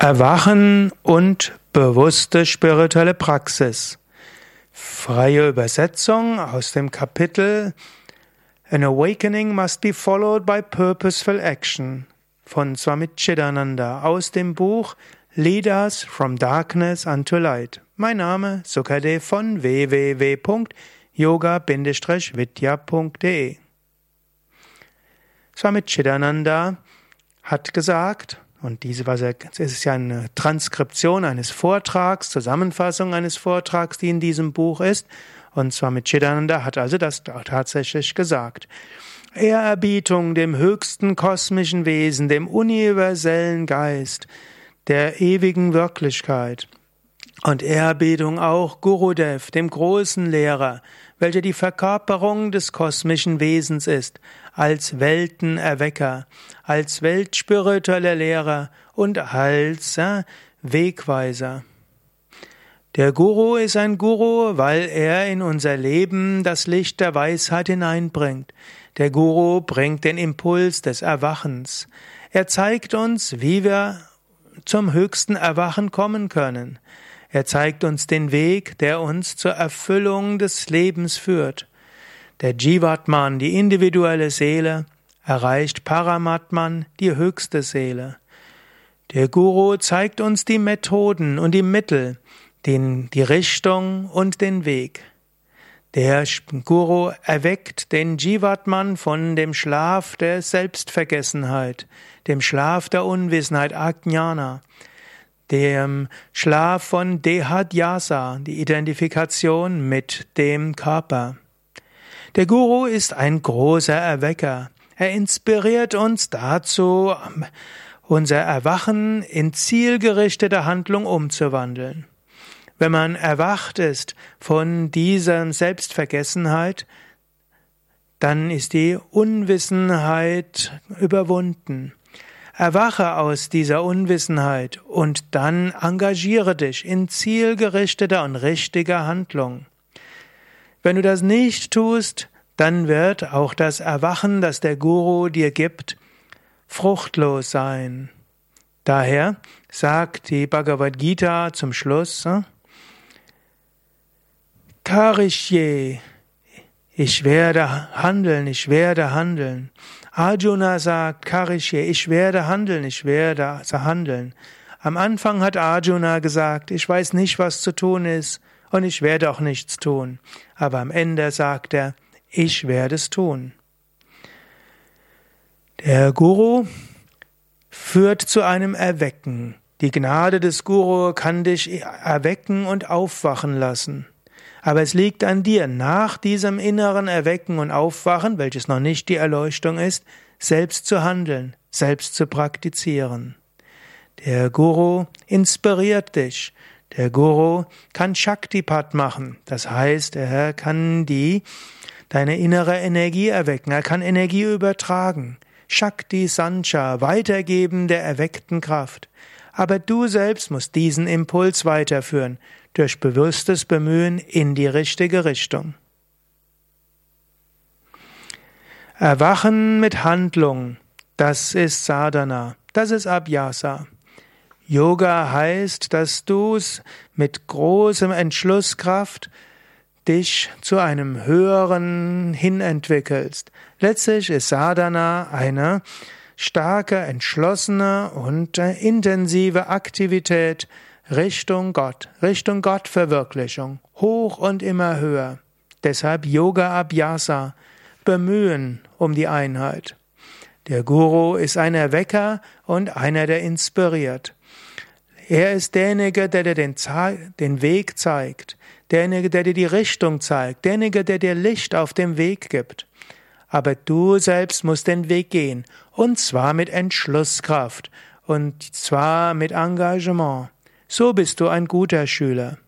Erwachen und bewusste spirituelle Praxis. Freie Übersetzung aus dem Kapitel An Awakening must be followed by purposeful action von Swami Chidananda aus dem Buch Lead Us from Darkness unto Light. Mein Name Sukadev von www.yoga-vidya.de Swami Chidananda hat gesagt, und diese er, es ist ja eine Transkription eines Vortrags, Zusammenfassung eines Vortrags, die in diesem Buch ist. Und zwar mit Chidananda hat also das tatsächlich gesagt. Ehrerbietung dem höchsten kosmischen Wesen, dem universellen Geist, der ewigen Wirklichkeit. Und Ehrerbietung auch Gurudev, dem großen Lehrer, welcher die Verkörperung des kosmischen Wesens ist, als Weltenerwecker, als weltspiritueller Lehrer und als äh, Wegweiser. Der Guru ist ein Guru, weil er in unser Leben das Licht der Weisheit hineinbringt. Der Guru bringt den Impuls des Erwachens. Er zeigt uns, wie wir zum höchsten Erwachen kommen können. Er zeigt uns den Weg, der uns zur Erfüllung des Lebens führt. Der Jivatman, die individuelle Seele, erreicht Paramatman, die höchste Seele. Der Guru zeigt uns die Methoden und die Mittel, den, die Richtung und den Weg. Der Guru erweckt den Jivatman von dem Schlaf der Selbstvergessenheit, dem Schlaf der Unwissenheit, Ajnana dem Schlaf von Dehadhyasa, die Identifikation mit dem Körper. Der Guru ist ein großer Erwecker. Er inspiriert uns dazu, unser Erwachen in zielgerichtete Handlung umzuwandeln. Wenn man erwacht ist von dieser Selbstvergessenheit, dann ist die Unwissenheit überwunden. Erwache aus dieser Unwissenheit und dann engagiere dich in zielgerichteter und richtiger Handlung. Wenn du das nicht tust, dann wird auch das Erwachen, das der Guru dir gibt, fruchtlos sein. Daher sagt die Bhagavad Gita zum Schluss, hm, Karishye, ich werde handeln, ich werde handeln. Arjuna sagt, Karishye, ich werde handeln, ich werde handeln. Am Anfang hat Arjuna gesagt, ich weiß nicht, was zu tun ist und ich werde auch nichts tun. Aber am Ende sagt er, ich werde es tun. Der Guru führt zu einem Erwecken. Die Gnade des Guru kann dich erwecken und aufwachen lassen. Aber es liegt an dir, nach diesem inneren Erwecken und Aufwachen, welches noch nicht die Erleuchtung ist, selbst zu handeln, selbst zu praktizieren. Der Guru inspiriert dich. Der Guru kann Shaktipat machen. Das heißt, er kann die, deine innere Energie erwecken. Er kann Energie übertragen. Shakti Sancha, Weitergeben der erweckten Kraft. Aber du selbst musst diesen Impuls weiterführen durch bewusstes Bemühen in die richtige Richtung. Erwachen mit Handlung, das ist Sadhana, das ist Abhyasa. Yoga heißt, dass du mit großem Entschlusskraft dich zu einem höheren hin entwickelst. Letztlich ist Sadhana eine starke, entschlossene und intensive Aktivität, Richtung Gott, Richtung Gottverwirklichung, hoch und immer höher. Deshalb Yoga Abhyasa, bemühen um die Einheit. Der Guru ist ein Erwecker und einer, der inspiriert. Er ist derjenige, der dir den, den Weg zeigt, derjenige, der dir die Richtung zeigt, derjenige, der dir Licht auf dem Weg gibt. Aber du selbst musst den Weg gehen, und zwar mit Entschlusskraft, und zwar mit Engagement. So bist du ein guter Schüler.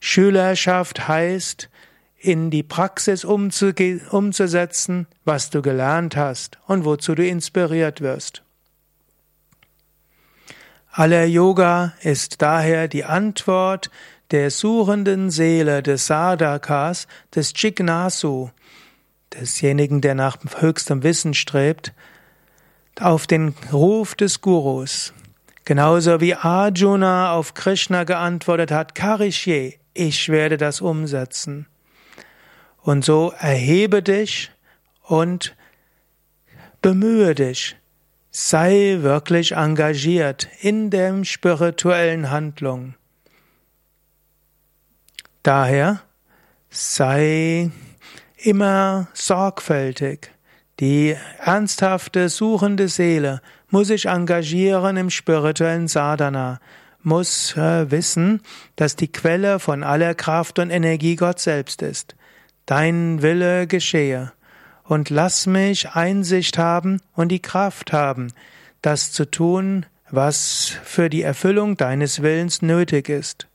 Schülerschaft heißt, in die Praxis umzusetzen, was du gelernt hast und wozu du inspiriert wirst. Aller Yoga ist daher die Antwort der suchenden Seele des Sadhakas, des Jignasu, desjenigen, der nach höchstem Wissen strebt, auf den Ruf des Gurus. Genauso wie Arjuna auf Krishna geantwortet hat, Karishye, ich werde das umsetzen. Und so erhebe dich und bemühe dich, sei wirklich engagiert in der spirituellen Handlung. Daher sei immer sorgfältig. Die ernsthafte, suchende Seele muss sich engagieren im spirituellen Sadhana, muss äh, wissen, dass die Quelle von aller Kraft und Energie Gott selbst ist. Dein Wille geschehe. Und lass mich Einsicht haben und die Kraft haben, das zu tun, was für die Erfüllung deines Willens nötig ist.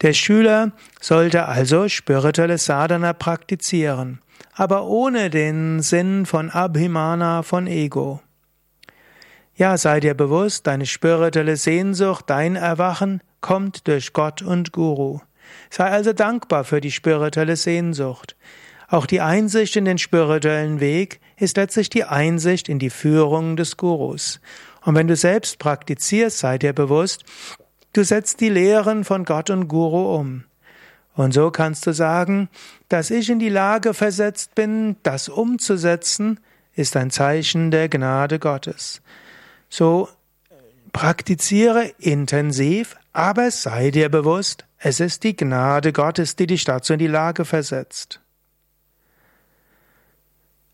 Der Schüler sollte also spirituelles Sadhana praktizieren, aber ohne den Sinn von Abhimana, von Ego. Ja, sei dir bewusst, deine spirituelle Sehnsucht, dein Erwachen kommt durch Gott und Guru. Sei also dankbar für die spirituelle Sehnsucht. Auch die Einsicht in den spirituellen Weg ist letztlich die Einsicht in die Führung des Gurus. Und wenn du selbst praktizierst, sei dir bewusst, Du setzt die Lehren von Gott und Guru um. Und so kannst du sagen, dass ich in die Lage versetzt bin, das umzusetzen, ist ein Zeichen der Gnade Gottes. So praktiziere intensiv, aber sei dir bewusst, es ist die Gnade Gottes, die dich dazu in die Lage versetzt.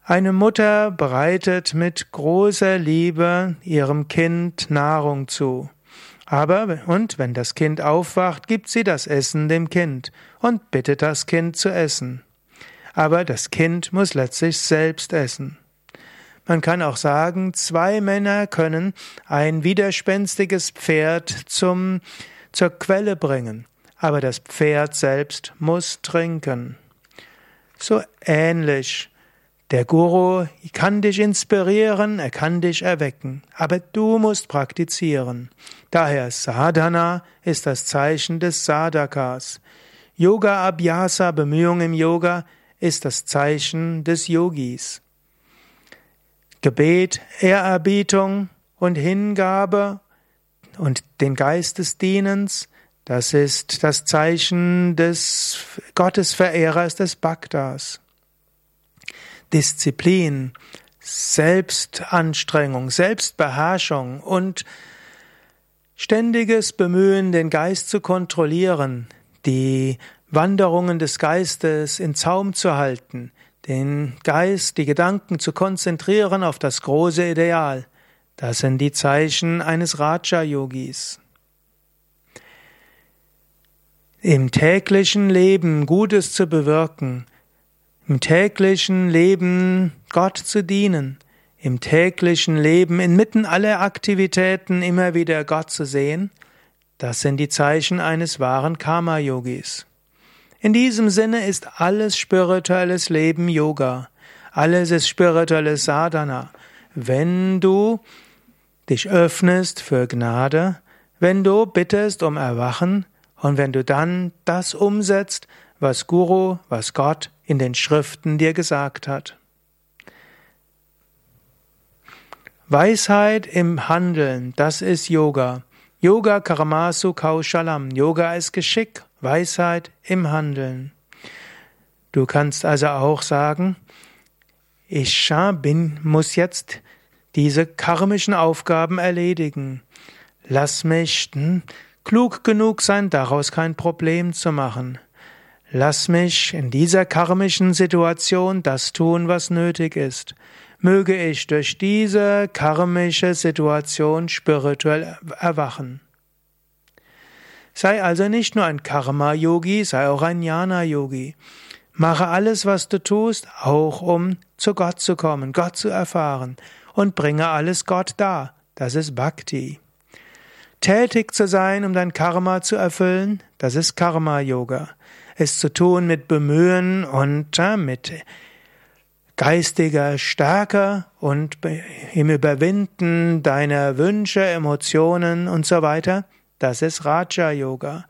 Eine Mutter bereitet mit großer Liebe ihrem Kind Nahrung zu. Aber, und wenn das Kind aufwacht, gibt sie das Essen dem Kind und bittet das Kind zu essen. Aber das Kind muss letztlich selbst essen. Man kann auch sagen, zwei Männer können ein widerspenstiges Pferd zum, zur Quelle bringen, aber das Pferd selbst muss trinken. So ähnlich der Guru kann dich inspirieren, er kann dich erwecken, aber du musst praktizieren. Daher Sadhana ist das Zeichen des Sadhakas. Yoga Abhyasa, Bemühung im Yoga, ist das Zeichen des Yogis. Gebet, Ehrerbietung und Hingabe und den Geist des Dienens, das ist das Zeichen des Gottesverehrers des Bhaktas. Disziplin, Selbstanstrengung, Selbstbeherrschung und ständiges Bemühen, den Geist zu kontrollieren, die Wanderungen des Geistes in Zaum zu halten, den Geist, die Gedanken zu konzentrieren auf das große Ideal. Das sind die Zeichen eines Raja-Yogis. Im täglichen Leben Gutes zu bewirken, im täglichen Leben Gott zu dienen, im täglichen Leben inmitten aller Aktivitäten immer wieder Gott zu sehen, das sind die Zeichen eines wahren Karma-Yogis. In diesem Sinne ist alles spirituelles Leben Yoga, alles ist spirituelles Sadhana. Wenn du dich öffnest für Gnade, wenn du bittest um Erwachen und wenn du dann das umsetzt, was Guru, was Gott in den Schriften dir gesagt hat. Weisheit im Handeln, das ist Yoga. Yoga Karamasu Kaushalam. Yoga ist Geschick, Weisheit im Handeln. Du kannst also auch sagen, ich bin, muss jetzt diese karmischen Aufgaben erledigen. Lass mich hm, klug genug sein, daraus kein Problem zu machen. Lass mich in dieser karmischen Situation das tun, was nötig ist. Möge ich durch diese karmische Situation spirituell erwachen. Sei also nicht nur ein Karma-Yogi, sei auch ein Jnana-Yogi. Mache alles, was du tust, auch um zu Gott zu kommen, Gott zu erfahren und bringe alles Gott dar. Das ist Bhakti. Tätig zu sein, um dein Karma zu erfüllen, das ist Karma-Yoga es zu tun mit Bemühen und äh, mit geistiger Stärke und im Überwinden deiner Wünsche, Emotionen und so weiter, das ist Raja Yoga.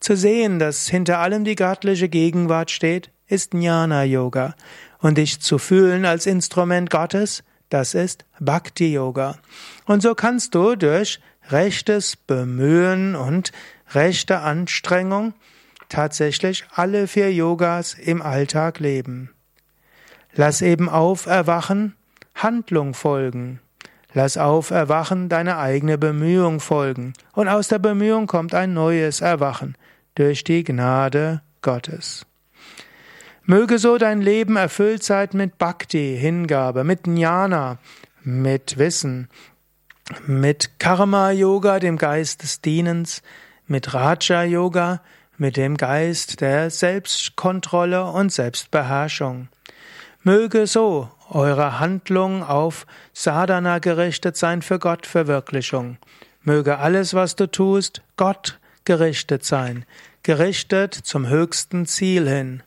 Zu sehen, dass hinter allem die göttliche Gegenwart steht, ist Jnana Yoga. Und dich zu fühlen als Instrument Gottes, das ist Bhakti Yoga. Und so kannst du durch rechtes Bemühen und rechte Anstrengung tatsächlich alle vier Yogas im Alltag leben. Lass eben auf Erwachen Handlung folgen. Lass auf Erwachen deine eigene Bemühung folgen. Und aus der Bemühung kommt ein neues Erwachen durch die Gnade Gottes. Möge so dein Leben erfüllt sein mit Bhakti, Hingabe, mit Jnana, mit Wissen, mit Karma Yoga, dem Geist des Dienens, mit Raja Yoga, mit dem Geist der Selbstkontrolle und Selbstbeherrschung. Möge so eure Handlung auf Sadhana gerichtet sein für Gottverwirklichung. Möge alles, was du tust, Gott gerichtet sein, gerichtet zum höchsten Ziel hin.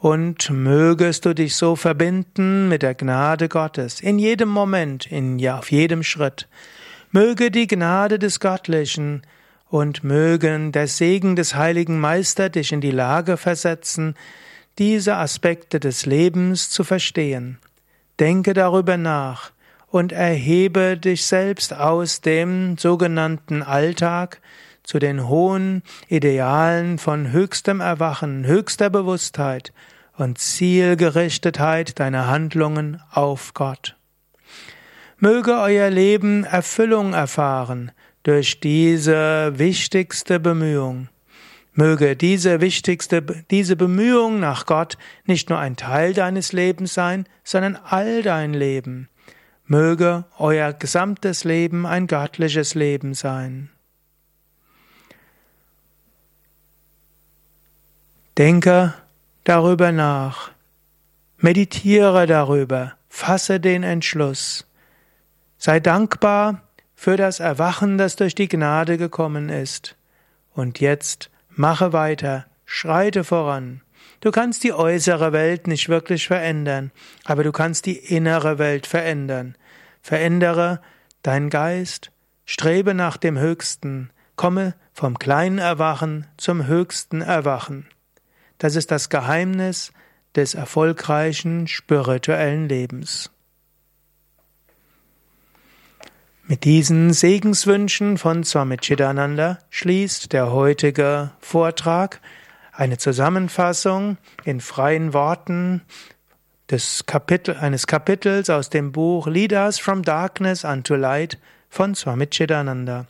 Und mögest du dich so verbinden mit der Gnade Gottes in jedem Moment, in ja auf jedem Schritt. Möge die Gnade des Göttlichen und mögen der Segen des heiligen Meister dich in die Lage versetzen, diese Aspekte des Lebens zu verstehen. Denke darüber nach und erhebe dich selbst aus dem sogenannten Alltag zu den hohen Idealen von höchstem Erwachen, höchster Bewusstheit und Zielgerichtetheit deiner Handlungen auf Gott. Möge euer Leben Erfüllung erfahren durch diese wichtigste Bemühung. Möge diese wichtigste, diese Bemühung nach Gott nicht nur ein Teil deines Lebens sein, sondern all dein Leben. Möge euer gesamtes Leben ein göttliches Leben sein. Denke darüber nach. Meditiere darüber. Fasse den Entschluss. Sei dankbar für das Erwachen, das durch die Gnade gekommen ist. Und jetzt mache weiter, schreite voran. Du kannst die äußere Welt nicht wirklich verändern, aber du kannst die innere Welt verändern. Verändere dein Geist, strebe nach dem Höchsten, komme vom kleinen Erwachen zum höchsten Erwachen. Das ist das Geheimnis des erfolgreichen spirituellen Lebens. Mit diesen Segenswünschen von Swami Chidananda schließt der heutige Vortrag eine Zusammenfassung in freien Worten des Kapitel, eines Kapitels aus dem Buch Lead Us from Darkness unto Light von Swami Chidananda.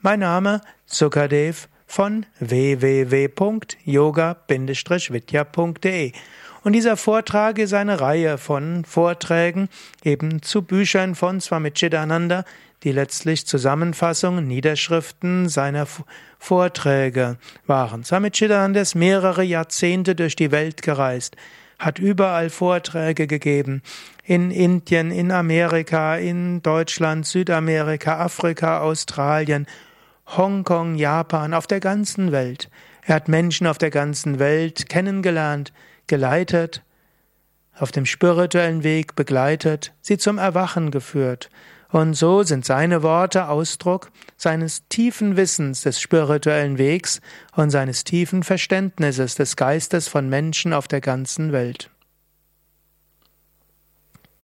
Mein Name Sukadev von www.yoga-vidya.de und dieser Vortrag ist eine Reihe von Vorträgen eben zu Büchern von Swami Chidananda, die letztlich Zusammenfassungen, Niederschriften seiner Vorträge waren. Swami Chidananda ist mehrere Jahrzehnte durch die Welt gereist, hat überall Vorträge gegeben, in Indien, in Amerika, in Deutschland, Südamerika, Afrika, Australien, Hongkong, Japan, auf der ganzen Welt. Er hat Menschen auf der ganzen Welt kennengelernt, geleitet, auf dem spirituellen Weg begleitet, sie zum Erwachen geführt. Und so sind seine Worte Ausdruck seines tiefen Wissens des spirituellen Wegs und seines tiefen Verständnisses des Geistes von Menschen auf der ganzen Welt.